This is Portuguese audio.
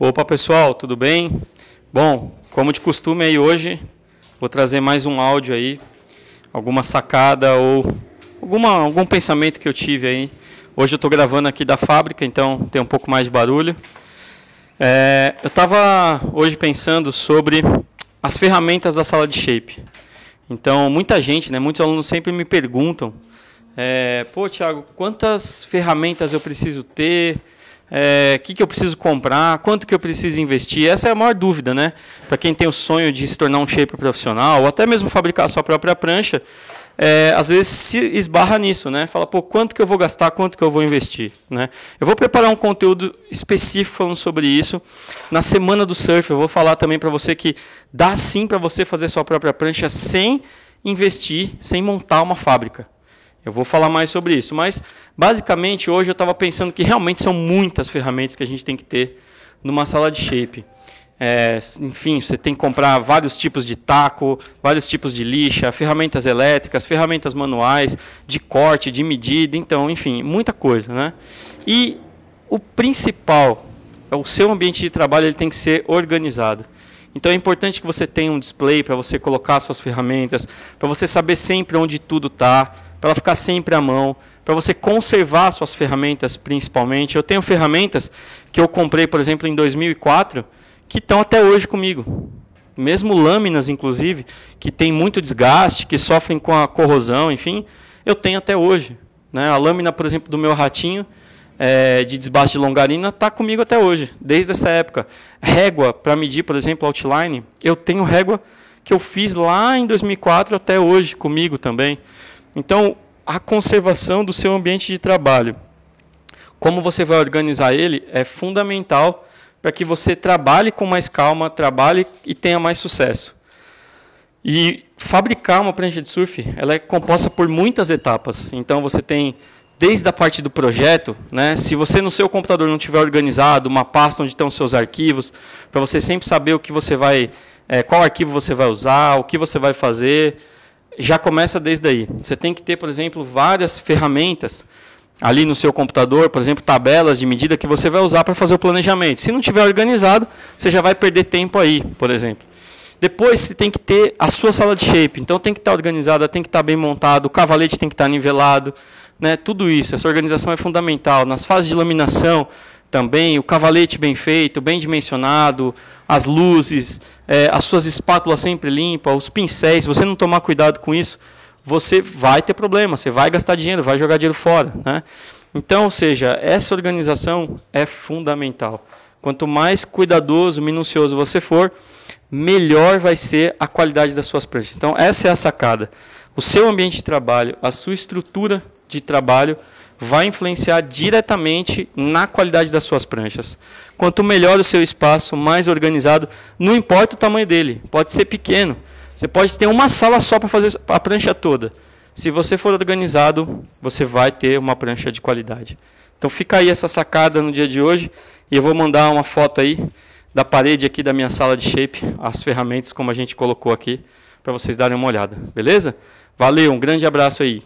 Opa pessoal, tudo bem? Bom, como de costume aí hoje, vou trazer mais um áudio aí, alguma sacada ou alguma, algum pensamento que eu tive aí. Hoje eu estou gravando aqui da fábrica, então tem um pouco mais de barulho. É, eu estava hoje pensando sobre as ferramentas da sala de shape. Então, muita gente, né, muitos alunos sempre me perguntam, é, pô, Thiago, quantas ferramentas eu preciso ter? O é, que, que eu preciso comprar, quanto que eu preciso investir. Essa é a maior dúvida, né? Para quem tem o sonho de se tornar um shaper profissional, ou até mesmo fabricar a sua própria prancha, é, às vezes se esbarra nisso, né? Fala, pô, quanto que eu vou gastar, quanto que eu vou investir, né? Eu vou preparar um conteúdo específico falando sobre isso. Na semana do surf, eu vou falar também para você que dá sim para você fazer sua própria prancha sem investir, sem montar uma fábrica. Eu vou falar mais sobre isso, mas basicamente hoje eu estava pensando que realmente são muitas ferramentas que a gente tem que ter numa sala de shape. É, enfim, você tem que comprar vários tipos de taco, vários tipos de lixa, ferramentas elétricas, ferramentas manuais, de corte, de medida, então, enfim, muita coisa, né? E o principal, o seu ambiente de trabalho ele tem que ser organizado. Então é importante que você tenha um display para você colocar suas ferramentas, para você saber sempre onde tudo está, para ela ficar sempre à mão, para você conservar suas ferramentas principalmente. Eu tenho ferramentas que eu comprei, por exemplo, em 2004, que estão até hoje comigo. Mesmo lâminas, inclusive, que tem muito desgaste, que sofrem com a corrosão, enfim, eu tenho até hoje. Né? A lâmina, por exemplo, do meu ratinho é, de desbaste de longarina está comigo até hoje, desde essa época. Régua para medir, por exemplo, outline, eu tenho régua que eu fiz lá em 2004 até hoje comigo também. Então, a conservação do seu ambiente de trabalho, como você vai organizar ele, é fundamental para que você trabalhe com mais calma, trabalhe e tenha mais sucesso. E fabricar uma prancha de surf, ela é composta por muitas etapas. Então você tem desde a parte do projeto, né? Se você no seu computador não tiver organizado uma pasta onde estão os seus arquivos, para você sempre saber o que você vai, é, qual arquivo você vai usar, o que você vai fazer, já começa desde aí. Você tem que ter, por exemplo, várias ferramentas ali no seu computador, por exemplo, tabelas de medida que você vai usar para fazer o planejamento. Se não tiver organizado, você já vai perder tempo aí, por exemplo. Depois você tem que ter a sua sala de shape. Então tem que estar organizada, tem que estar bem montado, o cavalete tem que estar nivelado, né? Tudo isso, essa organização é fundamental. Nas fases de laminação, também, o cavalete bem feito, bem dimensionado, as luzes, é, as suas espátulas sempre limpas, os pincéis, se você não tomar cuidado com isso, você vai ter problema, você vai gastar dinheiro, vai jogar dinheiro fora. Né? Então, ou seja, essa organização é fundamental. Quanto mais cuidadoso, minucioso você for, melhor vai ser a qualidade das suas pranchas. Então, essa é a sacada. O seu ambiente de trabalho, a sua estrutura de trabalho vai influenciar diretamente na qualidade das suas pranchas. Quanto melhor o seu espaço, mais organizado, não importa o tamanho dele, pode ser pequeno. Você pode ter uma sala só para fazer a prancha toda. Se você for organizado, você vai ter uma prancha de qualidade. Então fica aí essa sacada no dia de hoje e eu vou mandar uma foto aí da parede aqui da minha sala de shape, as ferramentas como a gente colocou aqui, para vocês darem uma olhada, beleza? Valeu, um grande abraço aí.